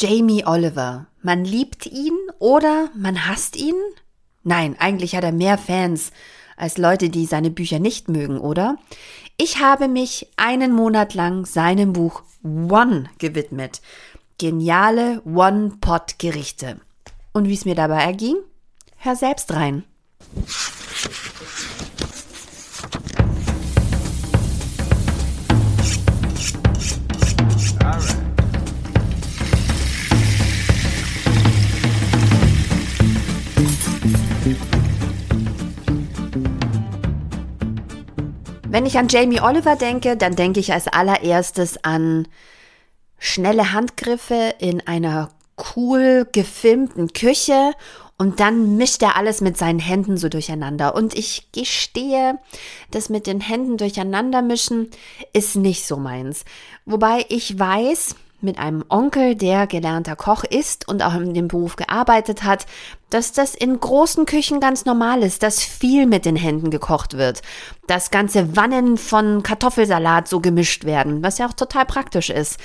Jamie Oliver. Man liebt ihn oder man hasst ihn? Nein, eigentlich hat er mehr Fans als Leute, die seine Bücher nicht mögen, oder? Ich habe mich einen Monat lang seinem Buch One gewidmet. Geniale One-Pot-Gerichte. Und wie es mir dabei erging? Hör selbst rein. Wenn ich an Jamie Oliver denke, dann denke ich als allererstes an schnelle Handgriffe in einer cool gefilmten Küche und dann mischt er alles mit seinen Händen so durcheinander. Und ich gestehe, das mit den Händen durcheinander mischen ist nicht so meins. Wobei ich weiß, mit einem Onkel, der gelernter Koch ist und auch in dem Beruf gearbeitet hat, dass das in großen Küchen ganz normal ist, dass viel mit den Händen gekocht wird, dass ganze Wannen von Kartoffelsalat so gemischt werden, was ja auch total praktisch ist.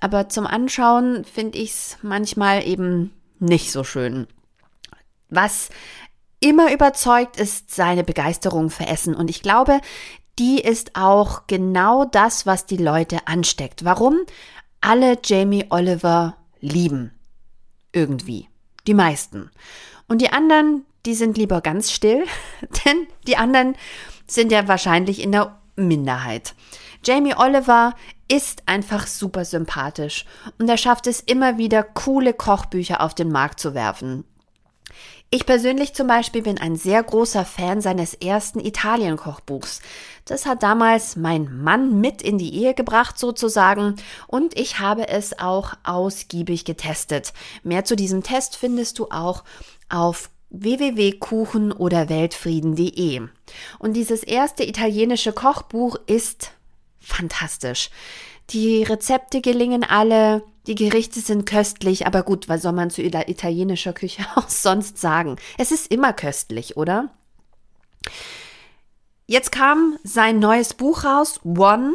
Aber zum Anschauen finde ich es manchmal eben nicht so schön. Was immer überzeugt, ist seine Begeisterung für Essen. Und ich glaube, die ist auch genau das, was die Leute ansteckt. Warum? Alle Jamie Oliver lieben. Irgendwie. Die meisten. Und die anderen, die sind lieber ganz still, denn die anderen sind ja wahrscheinlich in der Minderheit. Jamie Oliver ist einfach super sympathisch und er schafft es immer wieder, coole Kochbücher auf den Markt zu werfen. Ich persönlich zum Beispiel bin ein sehr großer Fan seines ersten Italien-Kochbuchs. Das hat damals mein Mann mit in die Ehe gebracht sozusagen und ich habe es auch ausgiebig getestet. Mehr zu diesem Test findest du auch auf www.kuchen oder weltfrieden.de. Und dieses erste italienische Kochbuch ist fantastisch. Die Rezepte gelingen alle, die Gerichte sind köstlich, aber gut, was soll man zu italienischer Küche auch sonst sagen? Es ist immer köstlich, oder? Jetzt kam sein neues Buch raus, One.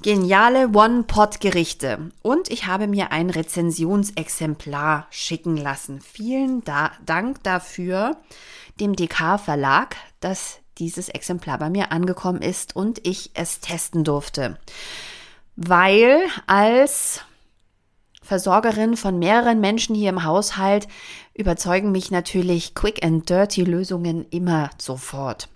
Geniale One-Pot-Gerichte. Und ich habe mir ein Rezensionsexemplar schicken lassen. Vielen da Dank dafür dem DK Verlag, dass dieses Exemplar bei mir angekommen ist und ich es testen durfte. Weil als Versorgerin von mehreren Menschen hier im Haushalt überzeugen mich natürlich Quick and Dirty Lösungen immer sofort.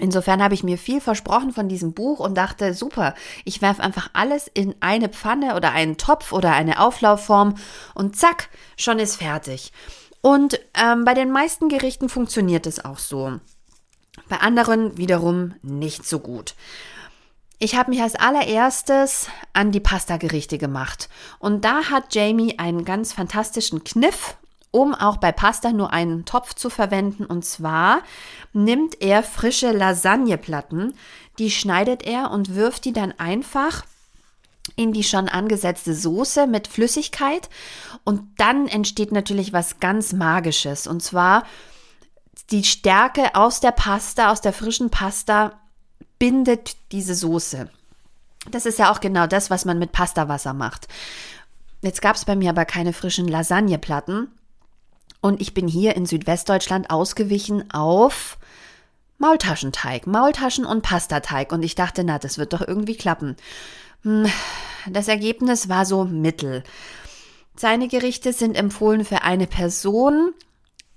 Insofern habe ich mir viel versprochen von diesem Buch und dachte, super, ich werfe einfach alles in eine Pfanne oder einen Topf oder eine Auflaufform und zack, schon ist fertig. Und ähm, bei den meisten Gerichten funktioniert es auch so. Bei anderen wiederum nicht so gut. Ich habe mich als allererstes an die Pasta-Gerichte gemacht. Und da hat Jamie einen ganz fantastischen Kniff, um auch bei Pasta nur einen Topf zu verwenden. Und zwar nimmt er frische Lasagneplatten, die schneidet er und wirft die dann einfach in die schon angesetzte Soße mit Flüssigkeit. Und dann entsteht natürlich was ganz Magisches. Und zwar die Stärke aus der Pasta, aus der frischen Pasta bindet diese Soße. Das ist ja auch genau das, was man mit Pastawasser macht. Jetzt gab es bei mir aber keine frischen Lasagneplatten. Und ich bin hier in Südwestdeutschland ausgewichen auf Maultaschenteig, Maultaschen und Pastateig. Und ich dachte, na, das wird doch irgendwie klappen. Hm, das Ergebnis war so mittel. Seine Gerichte sind empfohlen für eine Person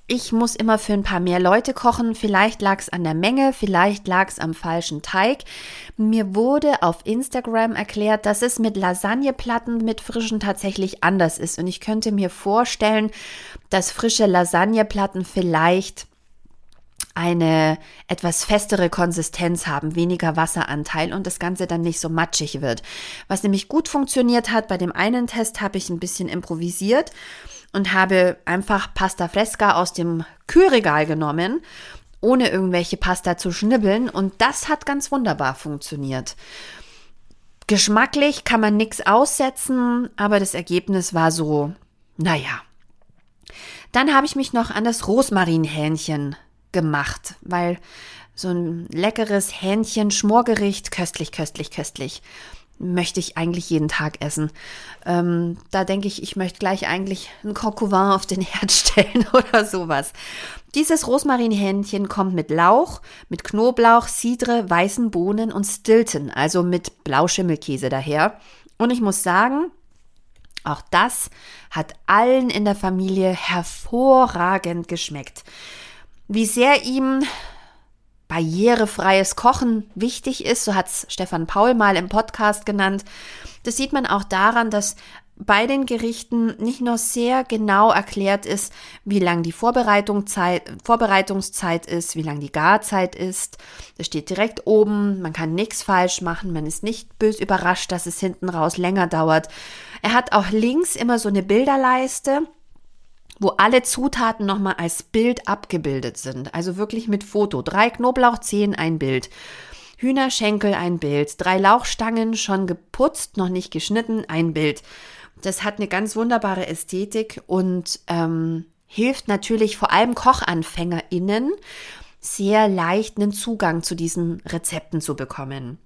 ich muss immer für ein paar mehr Leute kochen. Vielleicht lag es an der Menge, vielleicht lag es am falschen Teig. Mir wurde auf Instagram erklärt, dass es mit Lasagneplatten mit frischen tatsächlich anders ist. Und ich könnte mir vorstellen, dass frische Lasagneplatten vielleicht eine etwas festere Konsistenz haben, weniger Wasseranteil und das Ganze dann nicht so matschig wird. Was nämlich gut funktioniert hat, bei dem einen Test habe ich ein bisschen improvisiert und habe einfach Pasta Fresca aus dem Kühlregal genommen, ohne irgendwelche Pasta zu schnibbeln und das hat ganz wunderbar funktioniert. Geschmacklich kann man nichts aussetzen, aber das Ergebnis war so, naja. Dann habe ich mich noch an das Rosmarinhähnchen gemacht, weil so ein leckeres Hähnchen-Schmorgericht, köstlich, köstlich, köstlich. Möchte ich eigentlich jeden Tag essen. Ähm, da denke ich, ich möchte gleich eigentlich ein Coq auf den Herd stellen oder sowas. Dieses Rosmarinhähnchen kommt mit Lauch, mit Knoblauch, Cidre, weißen Bohnen und Stilton, also mit Blauschimmelkäse daher. Und ich muss sagen, auch das hat allen in der Familie hervorragend geschmeckt. Wie sehr ihm barrierefreies Kochen wichtig ist, so hat es Stefan Paul mal im Podcast genannt. Das sieht man auch daran, dass bei den Gerichten nicht nur sehr genau erklärt ist, wie lang die Vorbereitungszeit, Vorbereitungszeit ist, wie lang die Garzeit ist. Das steht direkt oben, man kann nichts falsch machen, man ist nicht bös überrascht, dass es hinten raus länger dauert. Er hat auch links immer so eine Bilderleiste, wo alle Zutaten nochmal als Bild abgebildet sind. Also wirklich mit Foto. Drei Knoblauchzehen, ein Bild. Hühnerschenkel, ein Bild. Drei Lauchstangen, schon geputzt, noch nicht geschnitten, ein Bild. Das hat eine ganz wunderbare Ästhetik und ähm, hilft natürlich vor allem KochanfängerInnen sehr leicht einen Zugang zu diesen Rezepten zu bekommen.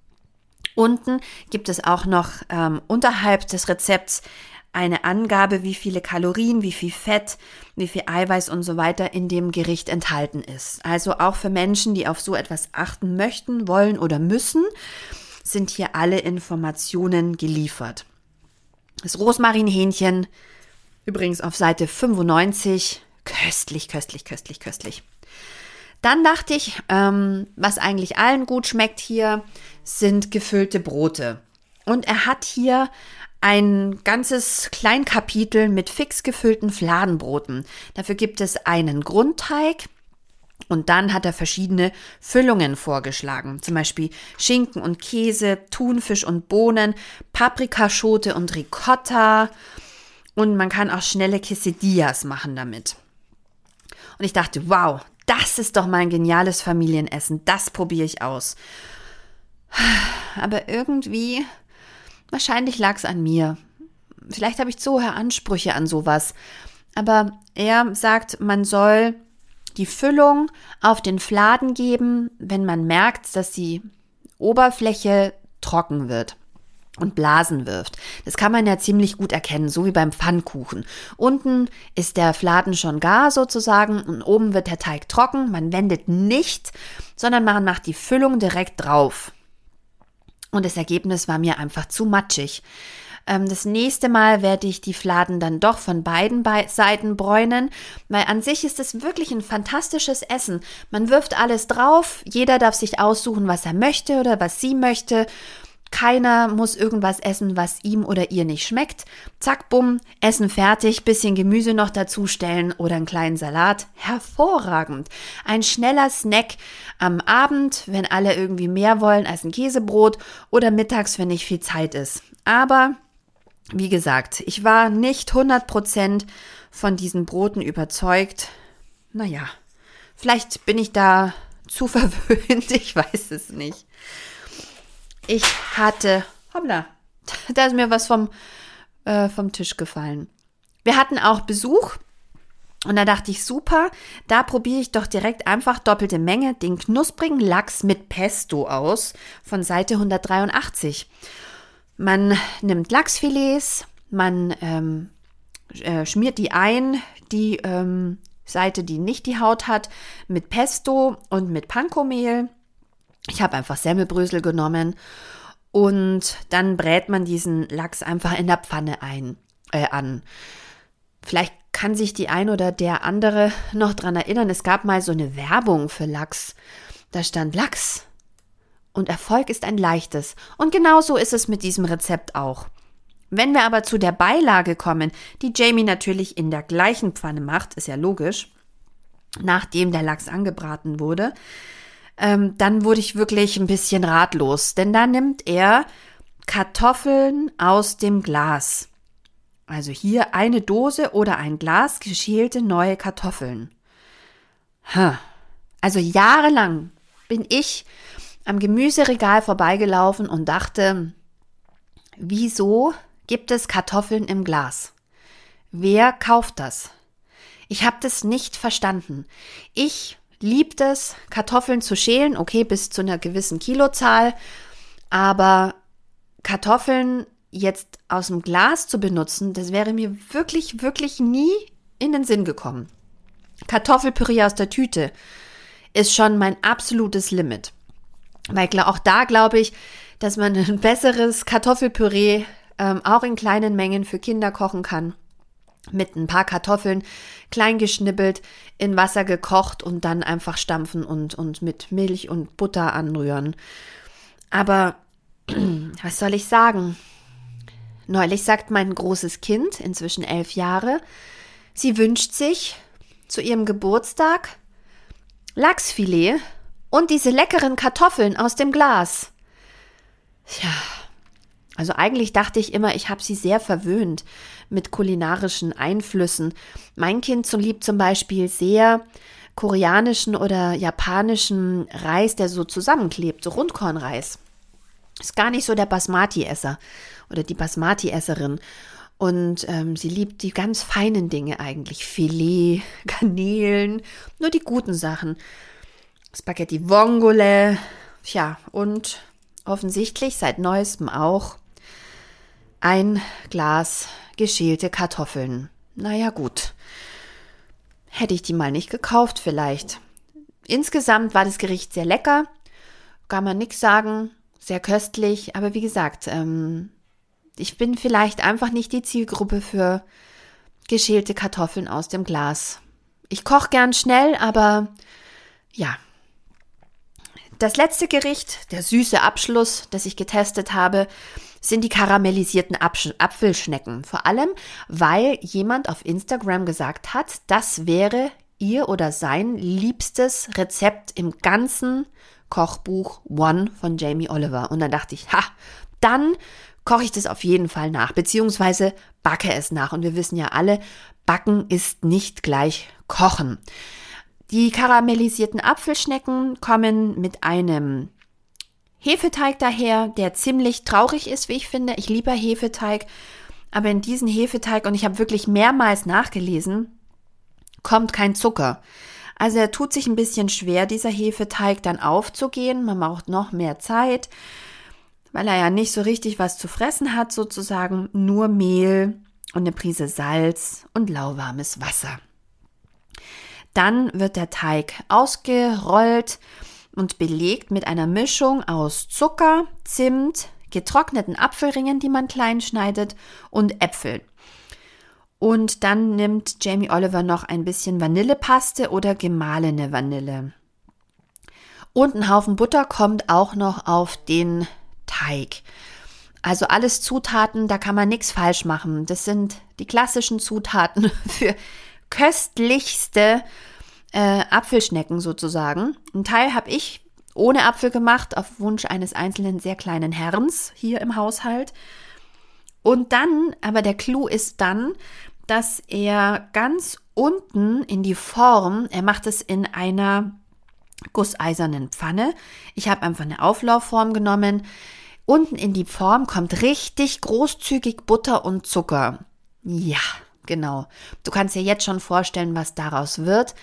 Unten gibt es auch noch ähm, unterhalb des Rezepts eine Angabe, wie viele Kalorien, wie viel Fett, wie viel Eiweiß und so weiter in dem Gericht enthalten ist. Also auch für Menschen, die auf so etwas achten möchten, wollen oder müssen, sind hier alle Informationen geliefert. Das Rosmarinhähnchen, übrigens auf Seite 95, köstlich, köstlich, köstlich, köstlich. Dann dachte ich, ähm, was eigentlich allen gut schmeckt hier, sind gefüllte Brote. Und er hat hier ein ganzes Kleinkapitel mit fix gefüllten Fladenbroten. Dafür gibt es einen Grundteig, und dann hat er verschiedene Füllungen vorgeschlagen, zum Beispiel Schinken und Käse, Thunfisch und Bohnen, Paprikaschote und Ricotta. Und man kann auch schnelle Quesadillas machen damit. Und ich dachte, wow, das ist doch mein geniales Familienessen, das probiere ich aus. Aber irgendwie Wahrscheinlich lag es an mir. Vielleicht habe ich zu hohe Ansprüche an sowas. Aber er sagt, man soll die Füllung auf den Fladen geben, wenn man merkt, dass die Oberfläche trocken wird und Blasen wirft. Das kann man ja ziemlich gut erkennen, so wie beim Pfannkuchen. Unten ist der Fladen schon gar sozusagen und oben wird der Teig trocken. Man wendet nicht, sondern man macht die Füllung direkt drauf. Und das Ergebnis war mir einfach zu matschig. Ähm, das nächste Mal werde ich die Fladen dann doch von beiden Seiten bräunen, weil an sich ist es wirklich ein fantastisches Essen. Man wirft alles drauf, jeder darf sich aussuchen, was er möchte oder was sie möchte. Keiner muss irgendwas essen, was ihm oder ihr nicht schmeckt. Zack, bumm, Essen fertig, bisschen Gemüse noch dazustellen oder einen kleinen Salat. Hervorragend. Ein schneller Snack am Abend, wenn alle irgendwie mehr wollen als ein Käsebrot oder mittags, wenn nicht viel Zeit ist. Aber wie gesagt, ich war nicht 100% von diesen Broten überzeugt. Naja, vielleicht bin ich da zu verwöhnt, ich weiß es nicht. Ich hatte, hoppla, da ist mir was vom, äh, vom Tisch gefallen. Wir hatten auch Besuch und da dachte ich, super, da probiere ich doch direkt einfach doppelte Menge den knusprigen Lachs mit Pesto aus von Seite 183. Man nimmt Lachsfilets, man ähm, äh, schmiert die ein, die ähm, Seite, die nicht die Haut hat, mit Pesto und mit Pankomehl ich habe einfach Semmelbrösel genommen und dann brät man diesen Lachs einfach in der Pfanne ein, äh, an. Vielleicht kann sich die ein oder der andere noch dran erinnern. Es gab mal so eine Werbung für Lachs. Da stand Lachs. Und Erfolg ist ein leichtes. Und genau so ist es mit diesem Rezept auch. Wenn wir aber zu der Beilage kommen, die Jamie natürlich in der gleichen Pfanne macht, ist ja logisch, nachdem der Lachs angebraten wurde, ähm, dann wurde ich wirklich ein bisschen ratlos, denn da nimmt er Kartoffeln aus dem Glas. Also hier eine Dose oder ein Glas geschälte neue Kartoffeln. Huh. Also jahrelang bin ich am Gemüseregal vorbeigelaufen und dachte, wieso gibt es Kartoffeln im Glas? Wer kauft das? Ich habe das nicht verstanden. Ich liebt es, Kartoffeln zu schälen, okay, bis zu einer gewissen Kilozahl, aber Kartoffeln jetzt aus dem Glas zu benutzen, das wäre mir wirklich, wirklich nie in den Sinn gekommen. Kartoffelpüree aus der Tüte ist schon mein absolutes Limit. Weil auch da glaube ich, dass man ein besseres Kartoffelpüree ähm, auch in kleinen Mengen für Kinder kochen kann. Mit ein paar Kartoffeln klein geschnippelt, in Wasser gekocht und dann einfach stampfen und, und mit Milch und Butter anrühren. Aber was soll ich sagen? Neulich sagt mein großes Kind, inzwischen elf Jahre, sie wünscht sich zu ihrem Geburtstag Lachsfilet und diese leckeren Kartoffeln aus dem Glas. Tja, also eigentlich dachte ich immer, ich habe sie sehr verwöhnt mit kulinarischen Einflüssen. Mein Kind so liebt zum Beispiel sehr koreanischen oder japanischen Reis, der so zusammenklebt, so Rundkornreis. Ist gar nicht so der Basmati-Esser oder die Basmati-Esserin. Und ähm, sie liebt die ganz feinen Dinge eigentlich. Filet, Garnelen, nur die guten Sachen. Spaghetti Vongole, ja, und offensichtlich seit neuestem auch ein Glas geschälte Kartoffeln. Naja, gut. Hätte ich die mal nicht gekauft, vielleicht. Insgesamt war das Gericht sehr lecker, kann man nichts sagen, sehr köstlich, aber wie gesagt, ähm, ich bin vielleicht einfach nicht die Zielgruppe für geschälte Kartoffeln aus dem Glas. Ich koche gern schnell, aber ja. Das letzte Gericht, der süße Abschluss, das ich getestet habe, sind die karamellisierten Apf Apfelschnecken. Vor allem, weil jemand auf Instagram gesagt hat, das wäre ihr oder sein liebstes Rezept im ganzen Kochbuch One von Jamie Oliver. Und dann dachte ich, ha, dann koche ich das auf jeden Fall nach, beziehungsweise backe es nach. Und wir wissen ja alle, backen ist nicht gleich kochen. Die karamellisierten Apfelschnecken kommen mit einem Hefeteig daher, der ziemlich traurig ist, wie ich finde. Ich liebe Hefeteig, aber in diesen Hefeteig, und ich habe wirklich mehrmals nachgelesen, kommt kein Zucker. Also er tut sich ein bisschen schwer, dieser Hefeteig dann aufzugehen. Man braucht noch mehr Zeit weil er ja nicht so richtig was zu fressen hat, sozusagen nur Mehl und eine Prise Salz und lauwarmes Wasser. Dann wird der Teig ausgerollt und belegt mit einer Mischung aus Zucker, Zimt, getrockneten Apfelringen, die man klein schneidet, und Äpfeln. Und dann nimmt Jamie Oliver noch ein bisschen Vanillepaste oder gemahlene Vanille. Und ein Haufen Butter kommt auch noch auf den Teig. Also alles Zutaten, da kann man nichts falsch machen. Das sind die klassischen Zutaten für köstlichste äh, Apfelschnecken sozusagen. Ein Teil habe ich ohne Apfel gemacht, auf Wunsch eines einzelnen sehr kleinen Herrens hier im Haushalt. Und dann, aber der Clou ist dann, dass er ganz unten in die Form, er macht es in einer gusseisernen Pfanne. Ich habe einfach eine Auflaufform genommen. Unten in die Form kommt richtig großzügig Butter und Zucker. Ja, genau. Du kannst dir jetzt schon vorstellen, was daraus wird.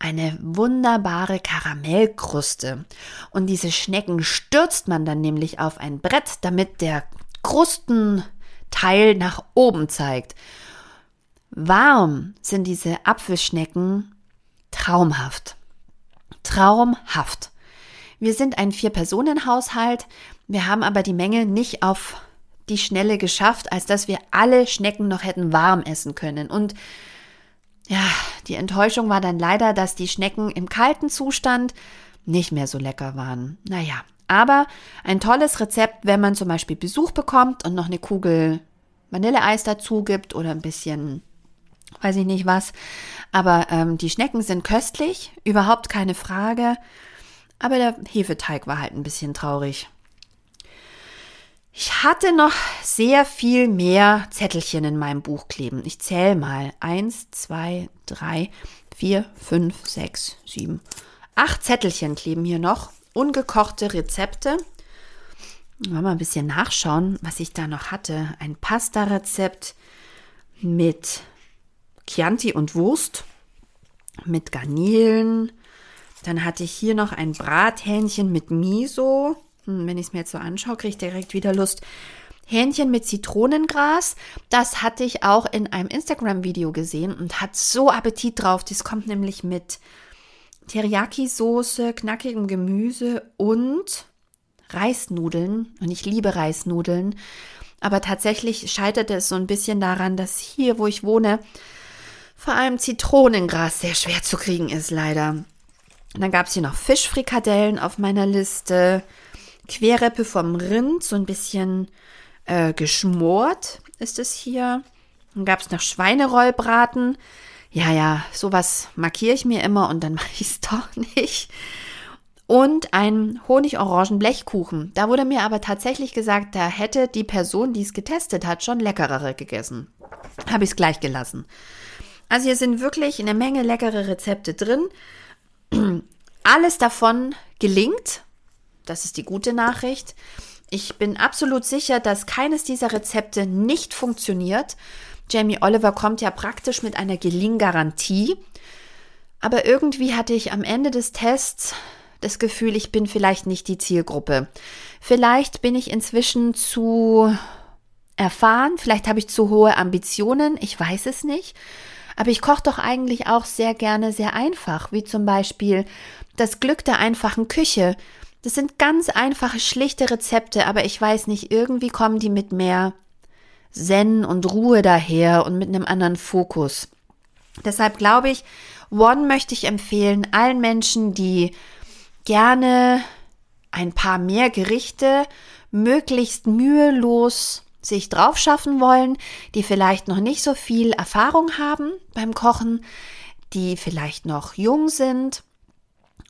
Eine wunderbare Karamellkruste. Und diese Schnecken stürzt man dann nämlich auf ein Brett, damit der Krustenteil nach oben zeigt. Warm sind diese Apfelschnecken traumhaft. Traumhaft. Wir sind ein Vier-Personen-Haushalt. Wir haben aber die Menge nicht auf die Schnelle geschafft, als dass wir alle Schnecken noch hätten warm essen können. Und ja, die Enttäuschung war dann leider, dass die Schnecken im kalten Zustand nicht mehr so lecker waren. Naja, aber ein tolles Rezept, wenn man zum Beispiel Besuch bekommt und noch eine Kugel Vanilleeis dazu gibt oder ein bisschen, weiß ich nicht was. Aber ähm, die Schnecken sind köstlich, überhaupt keine Frage. Aber der Hefeteig war halt ein bisschen traurig. Ich hatte noch sehr viel mehr Zettelchen in meinem Buch kleben. Ich zähle mal. Eins, zwei, drei, vier, fünf, sechs, sieben, acht Zettelchen kleben hier noch. Ungekochte Rezepte. Mal ein bisschen nachschauen, was ich da noch hatte. Ein Pasta-Rezept mit Chianti und Wurst, mit Garnelen, dann hatte ich hier noch ein Brathähnchen mit Miso. Hm, wenn ich es mir jetzt so anschaue, kriege ich direkt wieder Lust. Hähnchen mit Zitronengras. Das hatte ich auch in einem Instagram-Video gesehen und hat so Appetit drauf. Das kommt nämlich mit Teriyaki-Soße, knackigem Gemüse und Reisnudeln. Und ich liebe Reisnudeln. Aber tatsächlich scheiterte es so ein bisschen daran, dass hier, wo ich wohne, vor allem Zitronengras sehr schwer zu kriegen ist, leider. Und dann gab es hier noch Fischfrikadellen auf meiner Liste, Querreppe vom Rind, so ein bisschen äh, geschmort ist es hier. Dann gab es noch Schweinerollbraten. Ja, ja, sowas markiere ich mir immer und dann mache ich es doch nicht. Und ein Honig-Orangen-Blechkuchen. Da wurde mir aber tatsächlich gesagt, da hätte die Person, die es getestet hat, schon leckerere gegessen. Habe ich es gleich gelassen. Also hier sind wirklich eine Menge leckere Rezepte drin. Alles davon gelingt. Das ist die gute Nachricht. Ich bin absolut sicher, dass keines dieser Rezepte nicht funktioniert. Jamie Oliver kommt ja praktisch mit einer Gelinggarantie. Aber irgendwie hatte ich am Ende des Tests das Gefühl, ich bin vielleicht nicht die Zielgruppe. Vielleicht bin ich inzwischen zu erfahren, vielleicht habe ich zu hohe Ambitionen, ich weiß es nicht. Aber ich koche doch eigentlich auch sehr gerne sehr einfach, wie zum Beispiel das Glück der einfachen Küche. Das sind ganz einfache, schlichte Rezepte, aber ich weiß nicht, irgendwie kommen die mit mehr Zen und Ruhe daher und mit einem anderen Fokus. Deshalb glaube ich, One möchte ich empfehlen allen Menschen, die gerne ein paar mehr Gerichte möglichst mühelos sich drauf schaffen wollen, die vielleicht noch nicht so viel Erfahrung haben beim Kochen, die vielleicht noch jung sind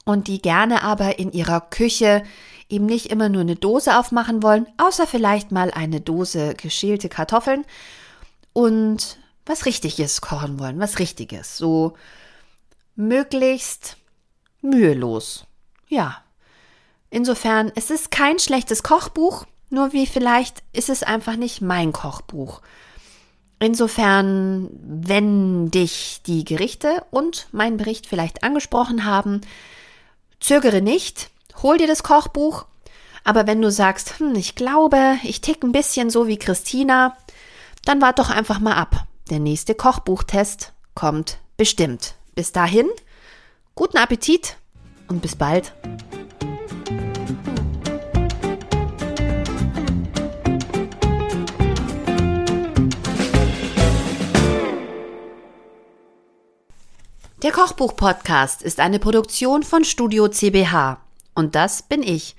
und die gerne aber in ihrer Küche eben nicht immer nur eine Dose aufmachen wollen, außer vielleicht mal eine Dose geschälte Kartoffeln und was Richtiges kochen wollen, was Richtiges, so möglichst mühelos. Ja. Insofern, es ist kein schlechtes Kochbuch, nur wie vielleicht ist es einfach nicht mein Kochbuch. Insofern, wenn dich die Gerichte und mein Bericht vielleicht angesprochen haben, zögere nicht, hol dir das Kochbuch. Aber wenn du sagst, hm, ich glaube, ich tick ein bisschen so wie Christina, dann wart doch einfach mal ab. Der nächste Kochbuchtest kommt bestimmt. Bis dahin, guten Appetit und bis bald. Der Kochbuch-Podcast ist eine Produktion von Studio CBH. Und das bin ich.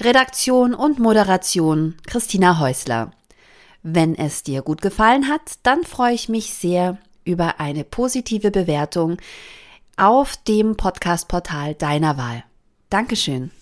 Redaktion und Moderation Christina Häusler. Wenn es dir gut gefallen hat, dann freue ich mich sehr über eine positive Bewertung auf dem Podcast-Portal deiner Wahl. Dankeschön.